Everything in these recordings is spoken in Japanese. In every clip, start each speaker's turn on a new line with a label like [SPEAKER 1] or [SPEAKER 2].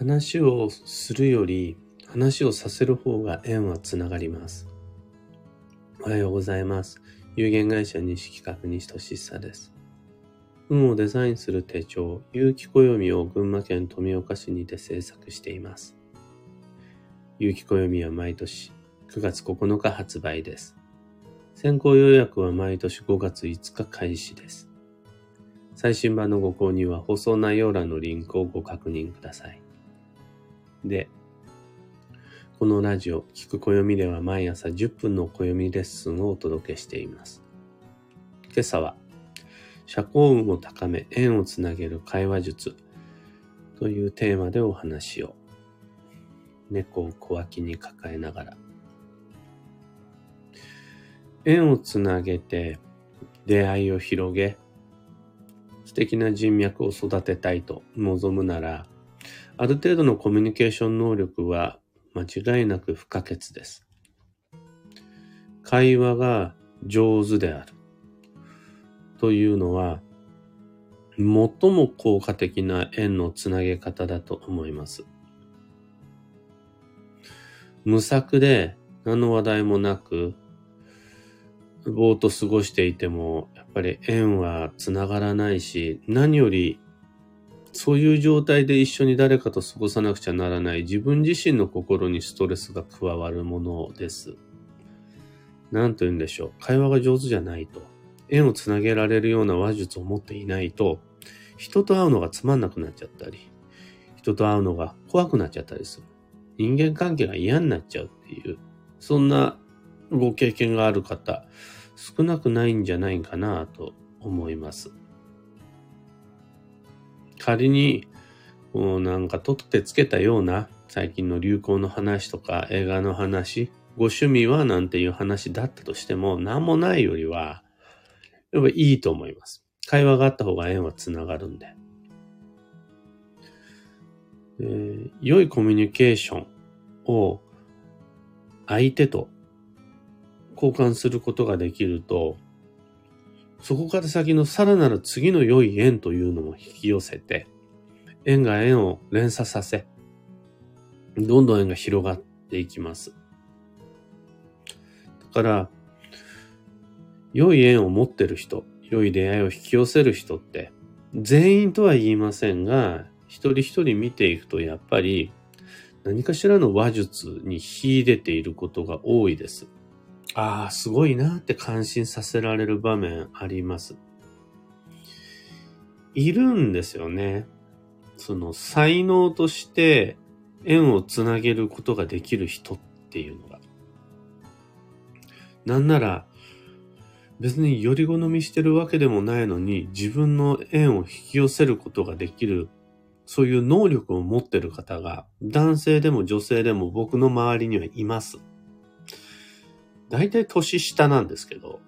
[SPEAKER 1] 話をするより話をさせる方が縁はつながります。おはようございます。有限会社西企画西俊久です。運をデザインする手帳、有機暦を群馬県富岡市にて制作しています。有機暦は毎年9月9日発売です。先行予約は毎年5月5日開始です。最新版のご購入は放送内容欄のリンクをご確認ください。で、このラジオ、聞く暦では毎朝10分の暦レッスンをお届けしています。今朝は、社交運を高め、縁をつなげる会話術というテーマでお話を。猫を小脇に抱えながら。縁をつなげて、出会いを広げ、素敵な人脈を育てたいと望むなら、ある程度のコミュニケーション能力は間違いなく不可欠です。会話が上手であるというのは、最も効果的な縁のつなげ方だと思います。無策で何の話題もなく、ぼーっと過ごしていても、やっぱり縁はつながらないし、何よりそういう状態で一緒に誰かと過ごさなくちゃならない自分自身の心にストレスが加わるものです。何と言うんでしょう。会話が上手じゃないと。縁をつなげられるような話術を持っていないと、人と会うのがつまんなくなっちゃったり、人と会うのが怖くなっちゃったりする。人間関係が嫌になっちゃうっていう、そんなご経験がある方、少なくないんじゃないかなと思います。仮に、もうなんか取ってつけたような最近の流行の話とか映画の話、ご趣味はなんていう話だったとしても、何もないよりは、やっぱいいと思います。会話があった方が縁はつながるんで。えー、良いコミュニケーションを相手と交換することができると、そこから先のさらなる次の良い縁というのも引き寄せて、縁が縁を連鎖させ、どんどん縁が広がっていきます。だから、良い縁を持ってる人、良い出会いを引き寄せる人って、全員とは言いませんが、一人一人見ていくとやっぱり何かしらの話術に秀でていることが多いです。ああ、すごいなって感心させられる場面あります。いるんですよね。その才能として縁をつなげることができる人っていうのが。なんなら、別により好みしてるわけでもないのに、自分の縁を引き寄せることができる、そういう能力を持ってる方が、男性でも女性でも僕の周りにはいます。大体年下なんですけど、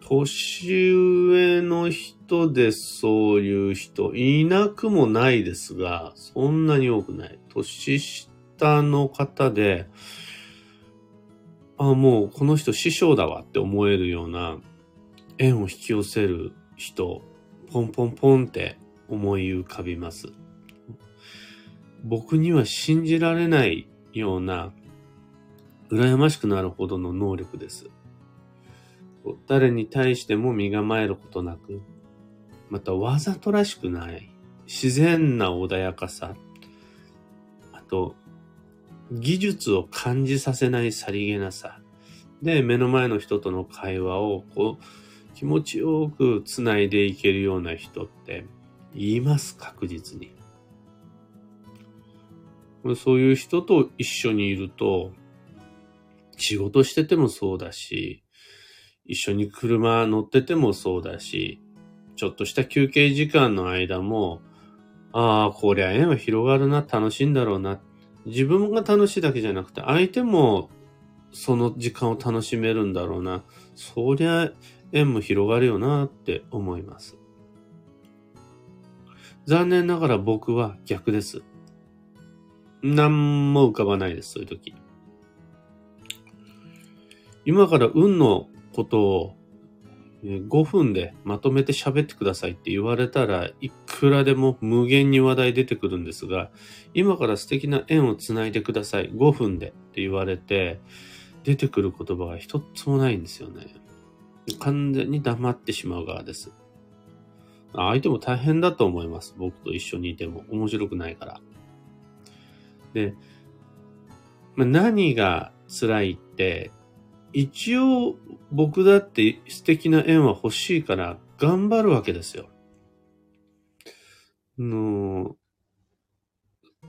[SPEAKER 1] 年上の人でそういう人いなくもないですが、そんなに多くない。年下の方で、あ、もうこの人師匠だわって思えるような縁を引き寄せる人、ポンポンポンって思い浮かびます。僕には信じられないような羨ましくなるほどの能力です。誰に対しても身構えることなく、またわざとらしくない、自然な穏やかさ、あと、技術を感じさせないさりげなさ、で、目の前の人との会話をこう、気持ちよく繋いでいけるような人って言います、確実に。そういう人と一緒にいると、仕事しててもそうだし、一緒に車乗っててもそうだし、ちょっとした休憩時間の間も、ああ、こりゃ縁は広がるな、楽しいんだろうな。自分が楽しいだけじゃなくて、相手もその時間を楽しめるんだろうな。そりゃ縁も広がるよなって思います。残念ながら僕は逆です。何も浮かばないです、そういう時。今から運のことを5分でまとめて喋ってくださいって言われたらいくらでも無限に話題出てくるんですが、今から素敵な縁をつないでください。5分でって言われて、出てくる言葉が一つもないんですよね。完全に黙ってしまう側です。相手も大変だと思います。僕と一緒にいても面白くないから。で、ま、何が辛いって、一応僕だって素敵な縁は欲しいから頑張るわけですよ。の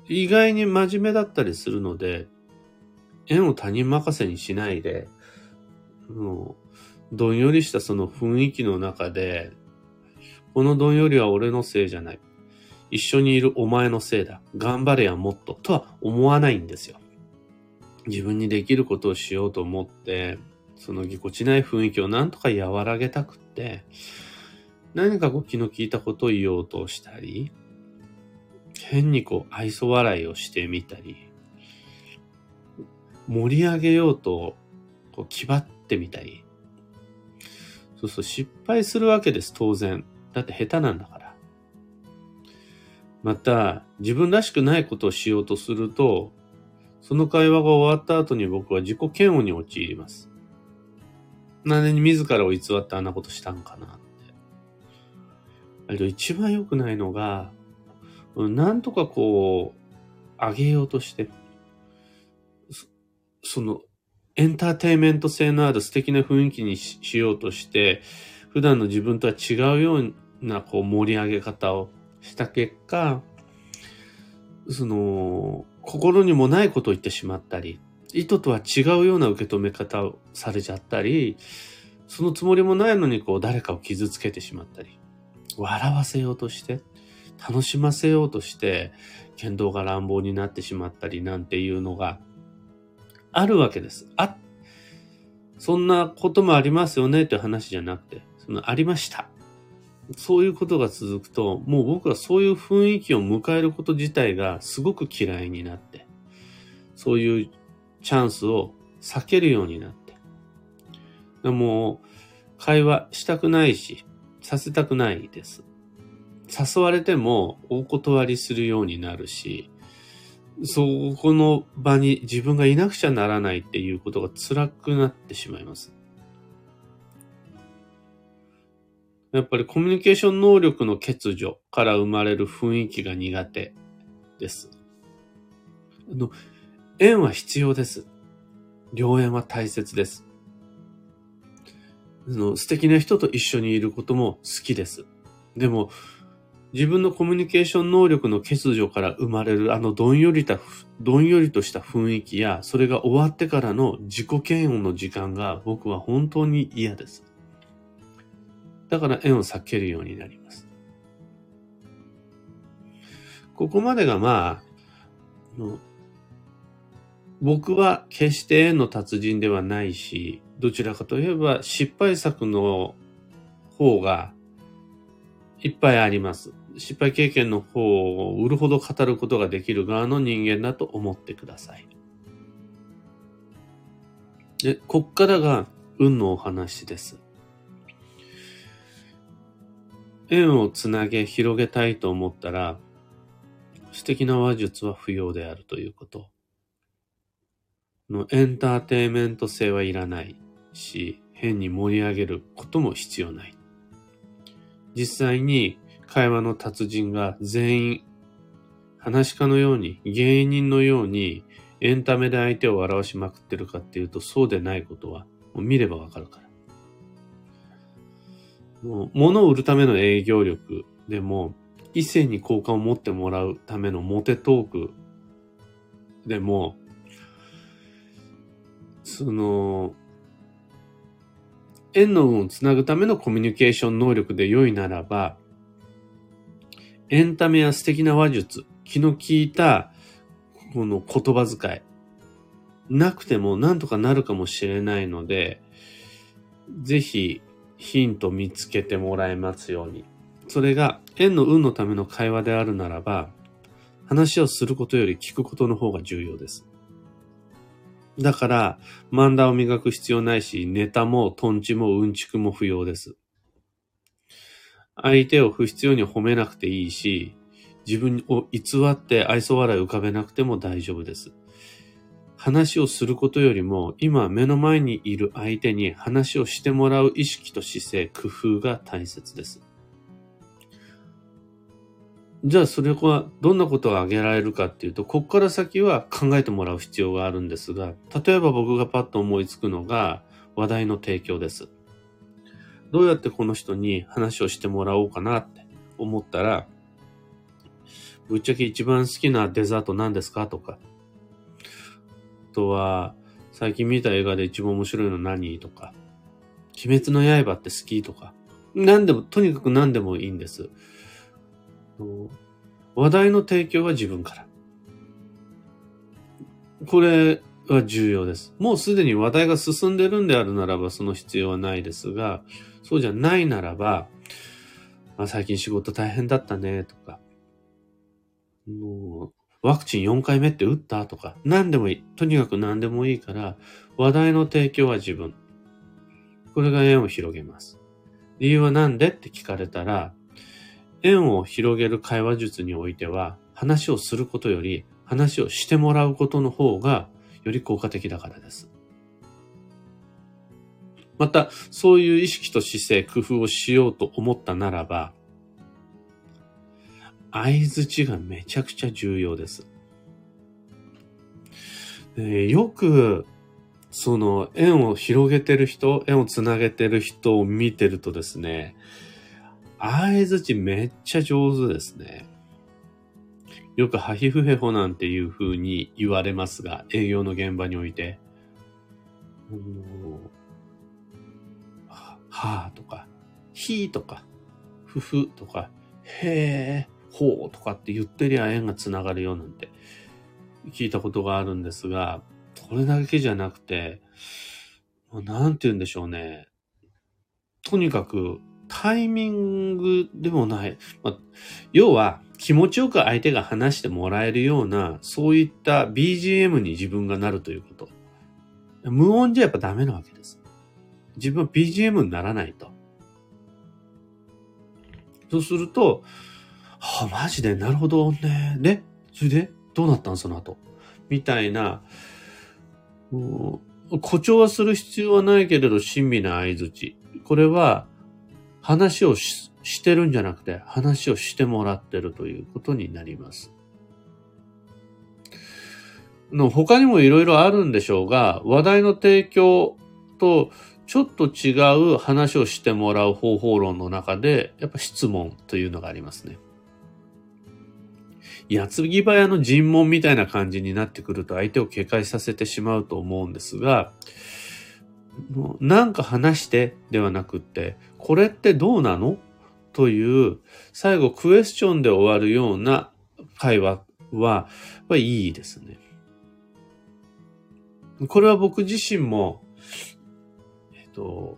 [SPEAKER 1] 意外に真面目だったりするので、縁を他人任せにしないで、もうどんよりしたその雰囲気の中で、このどんよりは俺のせいじゃない。一緒にいるお前のせいだ。頑張れやもっと。とは思わないんですよ。自分にできることをしようと思って、そのぎこちない雰囲気をなんとか和らげたくって、何かこう気の利いたことを言おうとしたり、変にこう愛想笑いをしてみたり、盛り上げようとこう気張ってみたり、そうそう失敗するわけです、当然。だって下手なんだから。また、自分らしくないことをしようとすると、その会話が終わった後に僕は自己嫌悪に陥ります。何に自らを偽ってあんなことしたんかなって。だけど一番良くないのが、なんとかこう、上げようとして、その、エンターテイメント性のある素敵な雰囲気にしようとして、普段の自分とは違うようなこう盛り上げ方をした結果、その、心にもないことを言ってしまったり、意図とは違うような受け止め方をされちゃったり、そのつもりもないのにこう誰かを傷つけてしまったり、笑わせようとして、楽しませようとして、剣道が乱暴になってしまったりなんていうのがあるわけです。あ、そんなこともありますよねという話じゃなくて、そのありました。そういうことが続くと、もう僕はそういう雰囲気を迎えること自体がすごく嫌いになって、そういうチャンスを避けるようになって、もう会話したくないし、させたくないです。誘われてもお断りするようになるし、そこの場に自分がいなくちゃならないっていうことが辛くなってしまいます。やっぱりコミュニケーション能力の欠如から生まれる雰囲気が苦手です。あの、縁は必要です。良縁は大切です。あの素敵な人と一緒にいることも好きです。でも、自分のコミュニケーション能力の欠如から生まれるあのどんよりた、どんよりとした雰囲気や、それが終わってからの自己嫌悪の時間が僕は本当に嫌です。だから縁を避けるようになります。ここまでがまあ、僕は決して縁の達人ではないし、どちらかといえば失敗作の方がいっぱいあります。失敗経験の方を売るほど語ることができる側の人間だと思ってください。で、こっからが運のお話です。縁をつなげ、広げたいと思ったら、素敵な話術は不要であるということ。のエンターテイメント性はいらないし、変に盛り上げることも必要ない。実際に会話の達人が全員、話し家のように、芸人のようにエンタメで相手を笑わしまくってるかっていうと、そうでないことは、見ればわかるから。物を売るための営業力でも、異性に好感を持ってもらうためのモテトークでも、その、縁の運をつなぐためのコミュニケーション能力で良いならば、エンタメや素敵な話術、気の利いたこの言葉遣い、なくてもなんとかなるかもしれないので、ぜひヒント見つけてもらえますように。それが縁の運のための会話であるならば、話をすることより聞くことの方が重要です。だから、漫画を磨く必要ないし、ネタもトンチもうんちくも不要です。相手を不必要に褒めなくていいし、自分を偽って愛想笑い浮かべなくても大丈夫です。話をすることよりも、今目の前にいる相手に話をしてもらう意識と姿勢、工夫が大切です。じゃあそれはどんなことが挙げられるかっていうと、ここから先は考えてもらう必要があるんですが、例えば僕がパッと思いつくのが話題の提供です。どうやってこの人に話をしてもらおうかなって思ったら、ぶっちゃけ一番好きなデザート何ですかとか、とは、最近見た映画で一番面白いの何とか、鬼滅の刃って好きとか、何でも、とにかく何でもいいんです。話題の提供は自分から。これは重要です。もうすでに話題が進んでるんであるならばその必要はないですが、そうじゃないならば、まあ、最近仕事大変だったねとか、もうワクチン4回目って打った？とか、何でもいい。とにかく何でもいいから、話題の提供は自分。これが縁を広げます。理由は何で？って聞かれたら、縁を広げる会話術においては、話をすることより話をしてもらうことの方がより効果的だからです。また、そういう意識と姿勢、工夫をしようと思ったならば、合図値がめちゃくちゃ重要です。え、よく、その縁を広げてる人、縁をつなげてる人を見てるとですね、合図値めっちゃ上手ですね。よくハヒフヘホなんていう風に言われますが、営業の現場において。はぁとか、ひーとか、ふふとか、へー、ほうとかって言ってりゃ縁がつながるよなんて聞いたことがあるんですが、これだけじゃなくて、なんて言うんでしょうね。とにかくタイミングでもない。ま、要は、気持ちよく相手が話してもらえるような、そういった BGM に自分がなるということ。無音じゃやっぱダメなわけです。自分は BGM にならないと。そうすると、はあ、マジで？なるほどね。で、それで？どうなったん？その後。みたいな、誇張はする必要はないけれど、親身な合図値。これは、話をししてるんじゃなくて、話をしてもらってるということになります。の他にもいろいろあるんでしょうが、話題の提供とちょっと違う話をしてもらう方法論の中で、やっぱ質問というのがありますね。矢継ぎ早の尋問みたいな感じになってくると相手を警戒させてしまうと思うんですが、なんか話してではなくって、これってどうなの？という、最後クエスチョンで終わるような会話は、いいですね。これは僕自身も、えっと、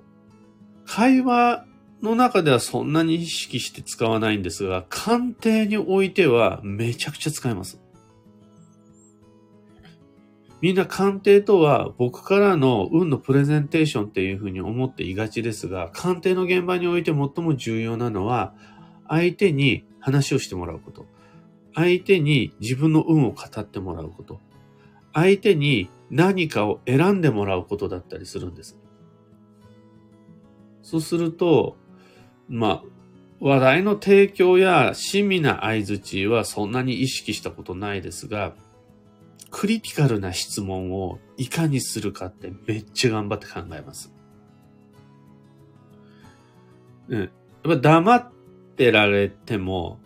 [SPEAKER 1] 会話の中ではそんなに意識して使わないんですが、鑑定においてはめちゃくちゃ使えます。みんな鑑定とは僕からの運のプレゼンテーションっていうふうに思っていがちですが、鑑定の現場において最も重要なのは、相手に話をしてもらうこと。相手に自分の運を語ってもらうこと。相手に何かを選んでもらうことだったりするんです。そうすると、まあ、話題の提供や親身な合図値はそんなに意識したことないですが、クリティカルな質問をいかにするかってめっちゃ頑張って考えます。うん。やっぱ黙ってられても、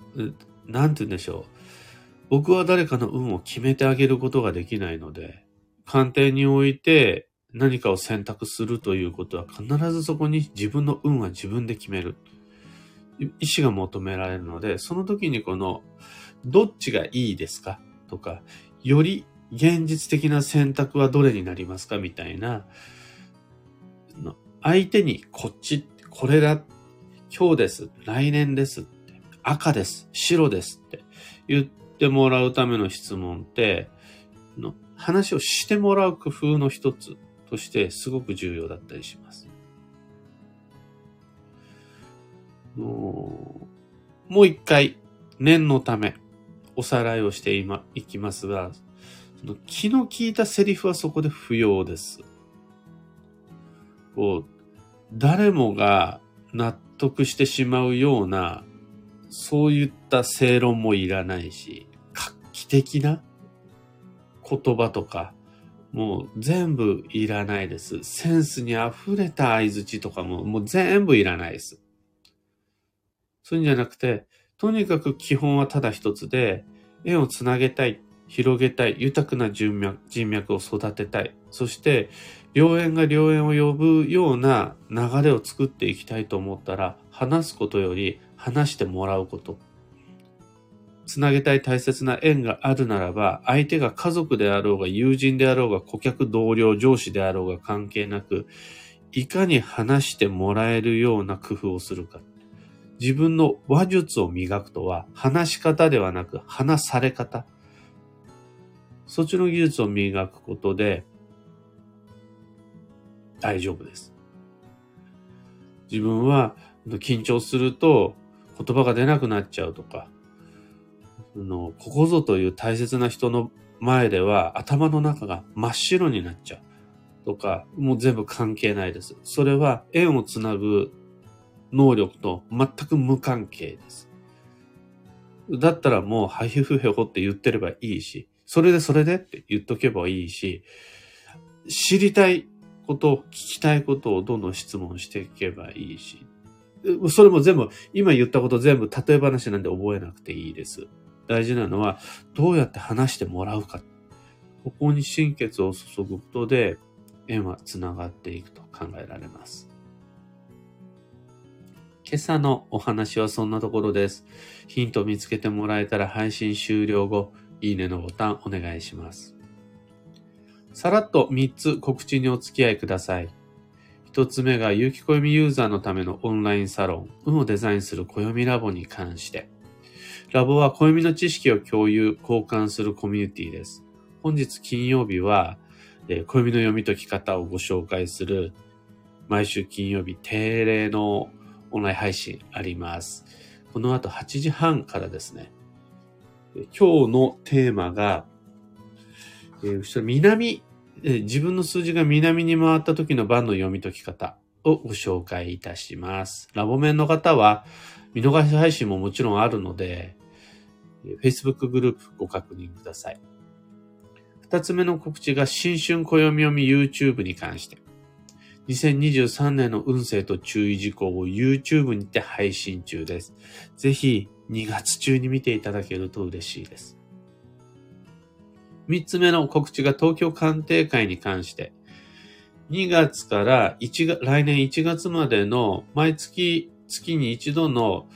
[SPEAKER 1] なんて言うんでしょう。僕は誰かの運を決めてあげることができないので、鑑定において何かを選択するということは必ずそこに自分の運は自分で決める。意思が求められるので、その時にこの、どっちがいいですか？とか、より現実的な選択はどれになりますか？みたいな、相手にこっち、これだ、今日です、来年です、赤です、白ですって言ってもらうための質問って、話をしてもらう工夫の一つ。としてすごく重要だったりします。もう一回、念のため、おさらいをしていきますが、その気の利いたセリフはそこで不要です。こう、誰もが納得してしまうような、そういった正論もいらないし、画期的な言葉とか、もう全部いらないです。センスに溢れた合図とかももう全部いらないです。そういうんじゃなくて、とにかく基本はただ一つで、縁をつなげたい、広げたい、豊かな人脈人脈を育てたい。そして、良縁が良縁を呼ぶような流れを作っていきたいと思ったら、話すことより話してもらうこと。つなげたい大切な縁があるならば、相手が家族であろうが友人であろうが顧客同僚上司であろうが関係なく、いかに話してもらえるような工夫をするか。自分の話術を磨くとは、話し方ではなく話され方。そっちの技術を磨くことで、大丈夫です。自分は緊張すると言葉が出なくなっちゃうとか、のここぞという大切な人の前では頭の中が真っ白になっちゃうとか、もう全部関係ないです。それは縁をつなぐ能力と全く無関係です。だったらもう、ハヒフヘホって言ってればいいし、それでそれでって言っとけばいいし、知りたいこと、聞きたいことをどんどん質問していけばいいし、それも全部、今言ったこと全部例え話なんで覚えなくていいです。大事なのは、どうやって話してもらうか。ここに心血を注ぐことで、縁は繋がっていくと考えられます。今朝のお話はそんなところです。ヒント見つけてもらえたら配信終了後、いいねのボタンお願いします。さらっと3つ告知にお付き合いください。1つ目が有機暦ユーザーのためのオンラインサロン、運をデザインする暦ラボに関して。ラボは暦の知識を共有、交換するコミュニティです。本日金曜日は、え暦の読み解き方をご紹介する、毎週金曜日定例のオンライン配信あります。この後8時半からですね、今日のテーマが、えー、後ろ南自分の数字が南に回った時の番の読み解き方をご紹介いたします。ラボ面の方は見逃し配信ももちろんあるので、Facebook グループご確認ください。二つ目の告知が新春暦読み YouTube に関して。2023年の運勢と注意事項を YouTube にて配信中です。ぜひ2月中に見ていただけると嬉しいです。三つ目の告知が東京鑑定会に関して、2月から1月、来年1月までの毎月、月に一度の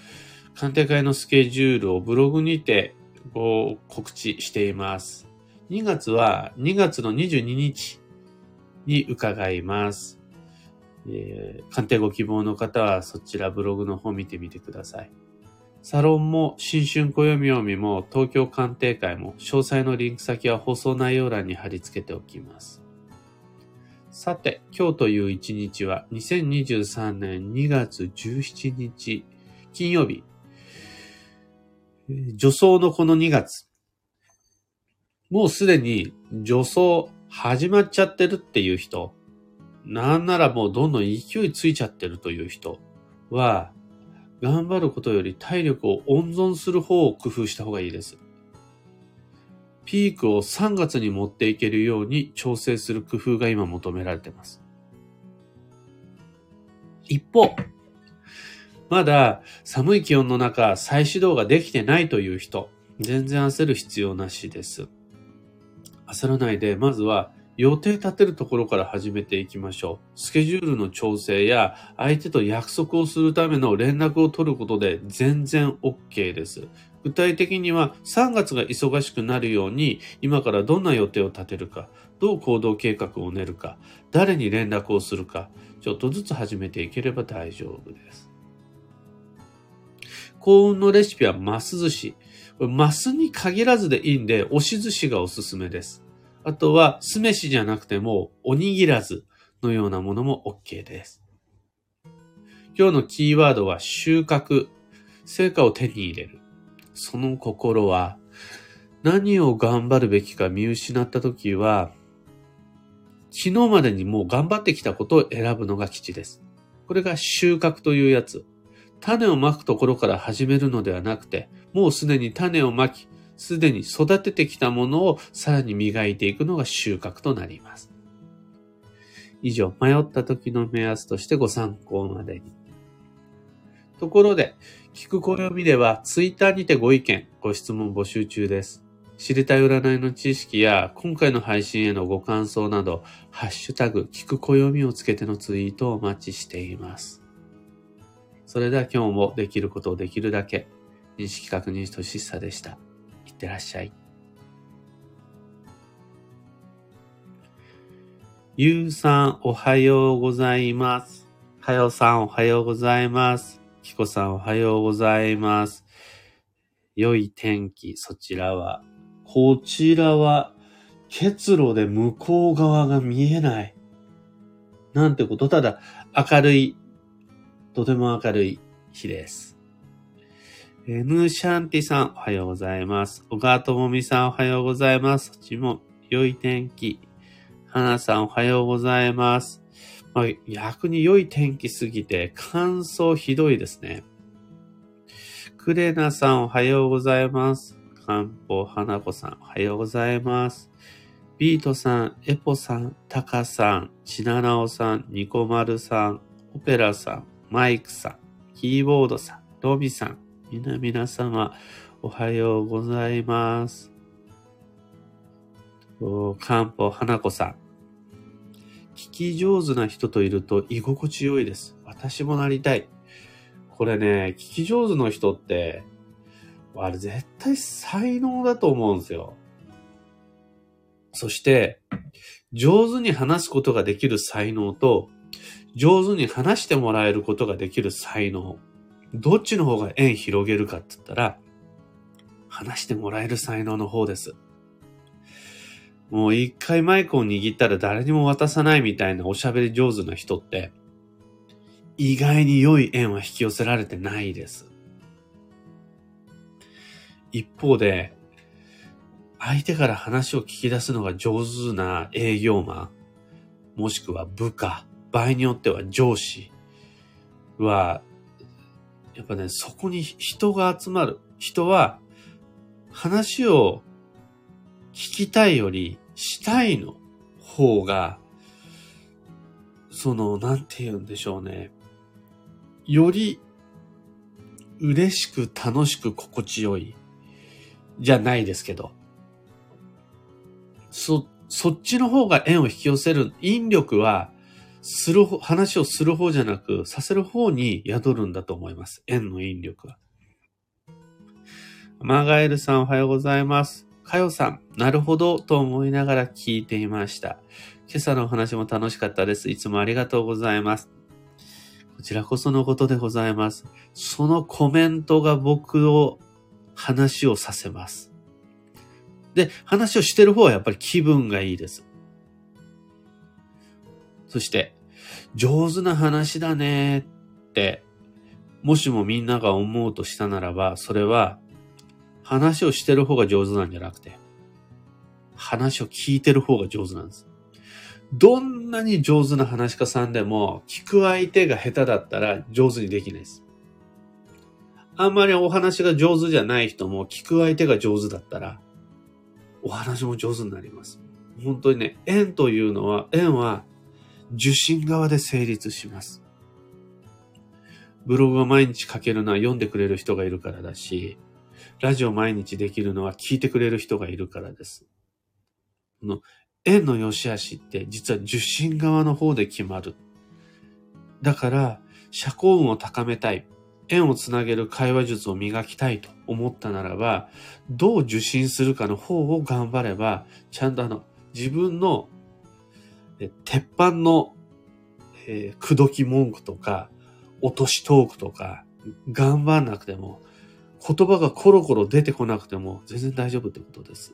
[SPEAKER 1] 鑑定会のスケジュールをブログにてご告知しています。2月は2月の22日に伺います。えー、鑑定ご希望の方はそちらブログの方見てみてください。サロンも新春暦読みも東京鑑定会も詳細のリンク先は放送内容欄に貼り付けておきます。さて、今日という一日は2023年2月17日金曜日。女装のこの2月。もうすでに女装始まっちゃってるっていう人、なんならもうどんどん勢いついちゃってるという人は、頑張ることより体力を温存する方を工夫した方がいいです。ピークを3月に持っていけるように調整する工夫が今求められています。一方、まだ寒い気温の中再始動ができてないという人、全然焦る必要なしです。焦らないで、まずは予定立てるところから始めていきましょう。スケジュールの調整や相手と約束をするための連絡を取ることで全然 OK です。具体的には3月が忙しくなるように今からどんな予定を立てるか、どう行動計画を練るか、誰に連絡をするか、ちょっとずつ始めていければ大丈夫です。幸運のレシピはマス寿司。これマスに限らずでいいんで、押し寿司がおすすめです。あとは、酢飯じゃなくても、おにぎらずのようなものも OK です。今日のキーワードは収穫、成果を手に入れる。その心は、何を頑張るべきか見失ったときは、昨日までにもう頑張ってきたことを選ぶのが基地です。これが収穫というやつ。種をまくところから始めるのではなくて、もうすでに種をまき、すでに育ててきたものをさらに磨いていくのが収穫となります。以上、迷った時の目安としてご参考までに。ところで、聞く暦ではツイッターにてご意見、ご質問募集中です。知りたい占いの知識や今回の配信へのご感想など、ハッシュタグ、聞く暦をつけてのツイートをお待ちしています。それでは今日もできることをできるだけ、認識確認としさでした。いってらっしゃい。ゆうさん、おはようございます。はよさん、おはようございます。きこさん、おはようございます。良い天気、そちらは。こちらは、結露で向こう側が見えない。なんてこと、ただ、明るい、とても明るい日です。えヌーシャンティさん、おはようございます。小川智美さん、おはようございます。そっちも良い天気。花さん、おはようございます。まあ、逆に良い天気すぎて乾燥ひどいですね。クレナさん、おはようございます。かんぽ花子さん、おはようございます。ビートさん、エポさん、タカさん、チナナオさん、ニコマルさん、オペラさん、マイクさん、キーボードさん、ロビさん、みな皆様、おはようございます。かんぽ花子さん、聞き上手な人といると居心地良いです。私もなりたい。これね、聞き上手の人って、あれ絶対才能だと思うんですよ。そして、上手に話すことができる才能と、上手に話してもらえることができる才能。どっちの方が縁広げるかって言ったら、話してもらえる才能の方です。もう一回マイクを握ったら誰にも渡さないみたいなおしゃべり上手な人って、意外に良い縁は引き寄せられてないです。一方で、相手から話を聞き出すのが上手な営業マン、もしくは部下、場合によっては上司は、やっぱね、そこに人が集まる。人は話を聞きたいより、したいの方が、その、なんて言うんでしょうね。より、嬉しく楽しく心地よい。じゃないですけど。そ、そっちの方が縁を引き寄せる。引力は、する、話をする方じゃなく、させる方に宿るんだと思います。縁の引力は。マガエルさんおはようございます。かよさん、なるほどと思いながら聞いていました。今朝のお話も楽しかったです。いつもありがとうございます。こちらこそのことでございます。そのコメントが僕を話をさせます。で、話をしてる方はやっぱり気分がいいです。そして、上手な話だねって、もしもみんなが思うとしたならば、それは話をしてる方が上手なんじゃなくて、話を聞いてる方が上手なんです。どんなに上手な話家さんでも、聞く相手が下手だったら上手にできないです。あんまりお話が上手じゃない人も、聞く相手が上手だったら、お話も上手になります。本当にね、縁というのは、縁は受信側で成立します。ブログを毎日書けるのは読んでくれる人がいるからだし、ラジオ毎日できるのは聞いてくれる人がいるからです。この縁の良し悪しって実は受信側の方で決まる。だから、社交運を高めたい。縁をつなげる会話術を磨きたいと思ったならば、どう受信するかの方を頑張れば、ちゃんとあの、自分の、鉄板の、えー、口説き文句とか、落としトークとか、頑張んなくても、言葉がコロコロ出てこなくても全然大丈夫ってことです。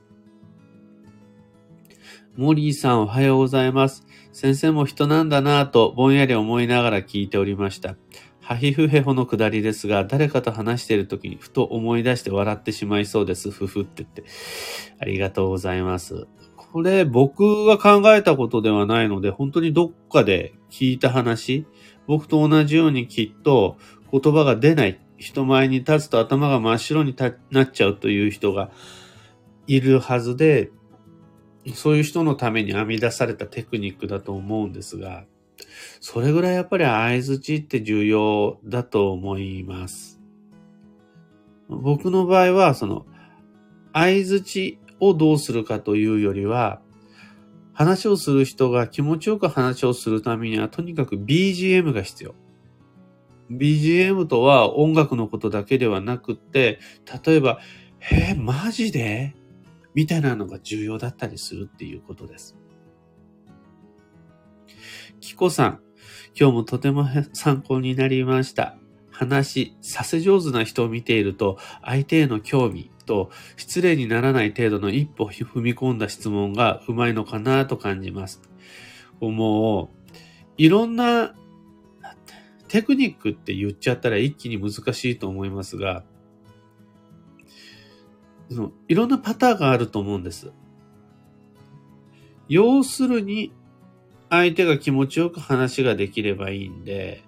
[SPEAKER 1] モリーさんおはようございます。先生も人なんだなぁとぼんやり思いながら聞いておりました。ハヒフヘホのくだりですが、誰かと話している時にふと思い出して笑ってしまいそうです。ふふって言って。ありがとうございます。これ僕が考えたことではないので、本当にどっかで聞いた話、僕と同じようにきっと言葉が出ない、人前に立つと頭が真っ白になっちゃうという人がいるはずで、そういう人のために編み出されたテクニックだと思うんですが、それぐらいやっぱり合図値って重要だと思います。僕の場合は、その、合図値をどうするかというよりは、話をする人が気持ちよく話をするためには、とにかく BGM が必要。BGM とは音楽のことだけではなくって、例えば、えー、マジで？みたいなのが重要だったりするっていうことです。キコさん、今日もとても参考になりました。話、させ上手な人を見ていると、相手への興味と失礼にならない程度の一歩踏み込んだ質問がうまいのかなと感じます。もう、いろんなテクニックって言っちゃったら一気に難しいと思いますが、そのいろんなパターンがあると思うんです。要するに、相手が気持ちよく話ができればいいんで、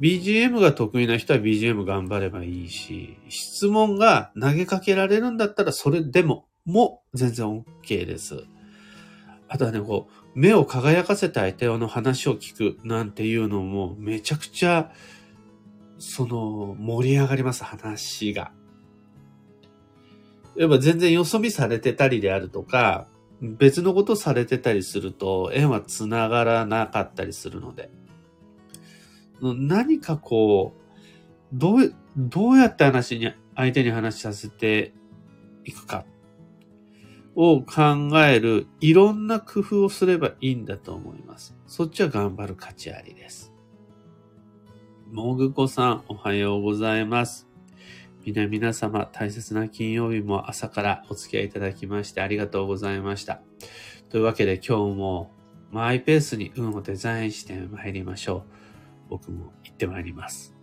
[SPEAKER 1] BGM が得意な人は BGM 頑張ればいいし、質問が投げかけられるんだったらそれでも、も全然 OK です。あとはね、こう、目を輝かせて相手の話を聞くなんていうのもめちゃくちゃ、その、盛り上がります、話が。やっぱ全然よそ見されてたりであるとか、別のことされてたりすると、縁は繋がらなかったりするので。何かこう、どう、どうやって話に、相手に話させていくかを考える、いろんな工夫をすればいいんだと思います。そっちは頑張る価値ありです。もぐこさん、おはようございます。皆皆様、大切な金曜日も朝からお付き合いいただきましてありがとうございました。というわけで今日もマイペースに運をデザインして参りましょう。僕も行ってまいります。